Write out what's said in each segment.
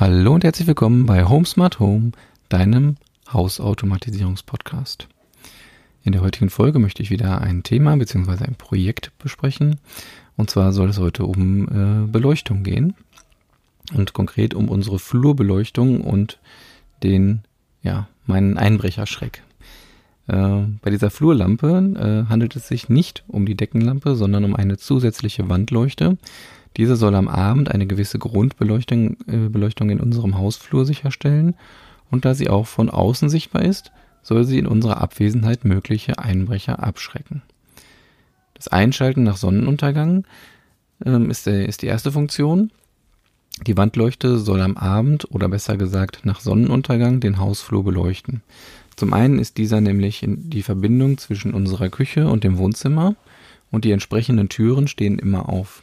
Hallo und herzlich willkommen bei Home Smart Home, deinem Hausautomatisierungspodcast. In der heutigen Folge möchte ich wieder ein Thema bzw. ein Projekt besprechen. Und zwar soll es heute um äh, Beleuchtung gehen. Und konkret um unsere Flurbeleuchtung und den, ja, meinen Einbrecherschreck. Äh, bei dieser Flurlampe äh, handelt es sich nicht um die Deckenlampe, sondern um eine zusätzliche Wandleuchte, diese soll am Abend eine gewisse Grundbeleuchtung äh, Beleuchtung in unserem Hausflur sicherstellen und da sie auch von außen sichtbar ist, soll sie in unserer Abwesenheit mögliche Einbrecher abschrecken. Das Einschalten nach Sonnenuntergang ähm, ist, äh, ist die erste Funktion. Die Wandleuchte soll am Abend oder besser gesagt nach Sonnenuntergang den Hausflur beleuchten. Zum einen ist dieser nämlich die Verbindung zwischen unserer Küche und dem Wohnzimmer und die entsprechenden Türen stehen immer auf.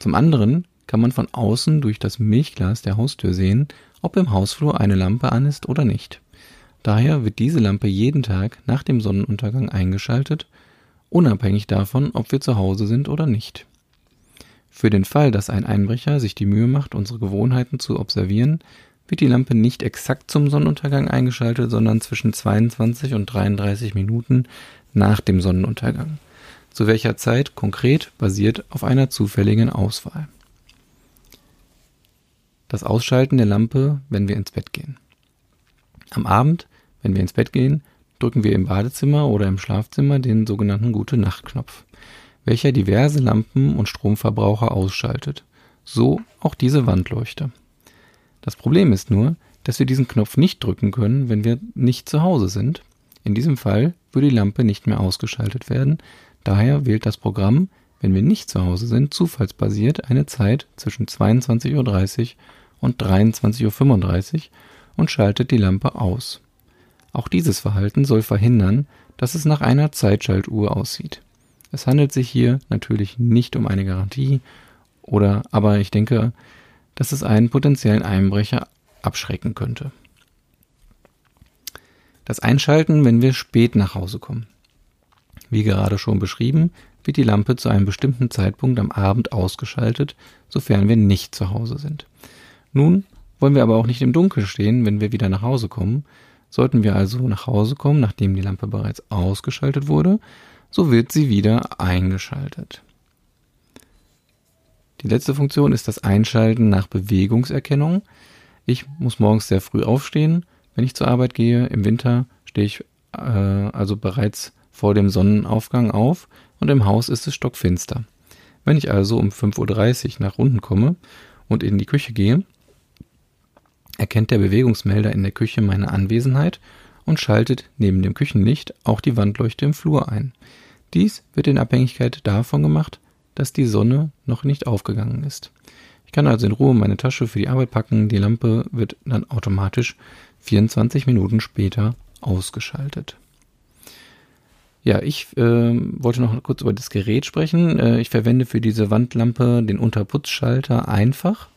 Zum anderen kann man von außen durch das Milchglas der Haustür sehen, ob im Hausflur eine Lampe an ist oder nicht. Daher wird diese Lampe jeden Tag nach dem Sonnenuntergang eingeschaltet, unabhängig davon, ob wir zu Hause sind oder nicht. Für den Fall, dass ein Einbrecher sich die Mühe macht, unsere Gewohnheiten zu observieren, wird die Lampe nicht exakt zum Sonnenuntergang eingeschaltet, sondern zwischen 22 und 33 Minuten nach dem Sonnenuntergang zu welcher Zeit konkret basiert auf einer zufälligen Auswahl. Das Ausschalten der Lampe, wenn wir ins Bett gehen. Am Abend, wenn wir ins Bett gehen, drücken wir im Badezimmer oder im Schlafzimmer den sogenannten Gute-Nacht-Knopf, welcher diverse Lampen und Stromverbraucher ausschaltet. So auch diese Wandleuchte. Das Problem ist nur, dass wir diesen Knopf nicht drücken können, wenn wir nicht zu Hause sind. In diesem Fall würde die Lampe nicht mehr ausgeschaltet werden, Daher wählt das Programm, wenn wir nicht zu Hause sind, zufallsbasiert eine Zeit zwischen 22.30 Uhr und 23.35 Uhr und schaltet die Lampe aus. Auch dieses Verhalten soll verhindern, dass es nach einer Zeitschaltuhr aussieht. Es handelt sich hier natürlich nicht um eine Garantie, oder aber ich denke, dass es einen potenziellen Einbrecher abschrecken könnte. Das Einschalten, wenn wir spät nach Hause kommen. Wie gerade schon beschrieben, wird die Lampe zu einem bestimmten Zeitpunkt am Abend ausgeschaltet, sofern wir nicht zu Hause sind. Nun wollen wir aber auch nicht im Dunkeln stehen, wenn wir wieder nach Hause kommen. Sollten wir also nach Hause kommen, nachdem die Lampe bereits ausgeschaltet wurde, so wird sie wieder eingeschaltet. Die letzte Funktion ist das Einschalten nach Bewegungserkennung. Ich muss morgens sehr früh aufstehen, wenn ich zur Arbeit gehe. Im Winter stehe ich äh, also bereits vor dem Sonnenaufgang auf und im Haus ist es stockfinster. Wenn ich also um 5.30 Uhr nach unten komme und in die Küche gehe, erkennt der Bewegungsmelder in der Küche meine Anwesenheit und schaltet neben dem Küchenlicht auch die Wandleuchte im Flur ein. Dies wird in Abhängigkeit davon gemacht, dass die Sonne noch nicht aufgegangen ist. Ich kann also in Ruhe meine Tasche für die Arbeit packen, die Lampe wird dann automatisch 24 Minuten später ausgeschaltet. Ja, ich äh, wollte noch kurz über das Gerät sprechen. Äh, ich verwende für diese Wandlampe den Unterputzschalter einfach.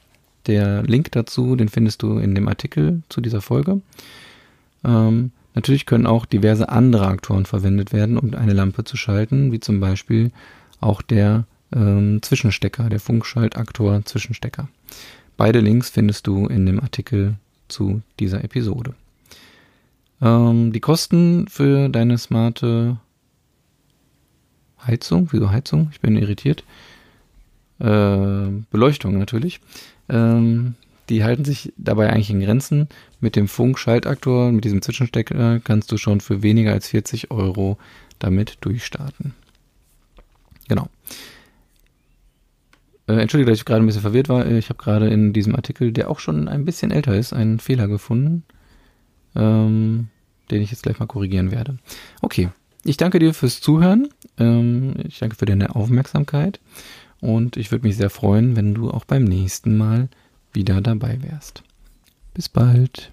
Der Link dazu, den findest du in dem Artikel zu dieser Folge. Ähm, natürlich können auch diverse andere Aktoren verwendet werden, um eine Lampe zu schalten, wie zum Beispiel auch der ähm, Zwischenstecker, der Funkschaltaktor Zwischenstecker. Beide Links findest du in dem Artikel zu dieser Episode. Ähm, die Kosten für deine smarte Heizung, wieso Heizung? Ich bin irritiert. Äh, Beleuchtung natürlich. Ähm, die halten sich dabei eigentlich in Grenzen. Mit dem Funkschaltaktor, mit diesem Zwischenstecker kannst du schon für weniger als 40 Euro damit durchstarten. Genau. Äh, Entschuldige, dass ich gerade ein bisschen verwirrt war. Ich habe gerade in diesem Artikel, der auch schon ein bisschen älter ist, einen Fehler gefunden, ähm, den ich jetzt gleich mal korrigieren werde. Okay, ich danke dir fürs Zuhören. Ähm, ich danke für deine Aufmerksamkeit. Und ich würde mich sehr freuen, wenn du auch beim nächsten Mal wieder dabei wärst. Bis bald.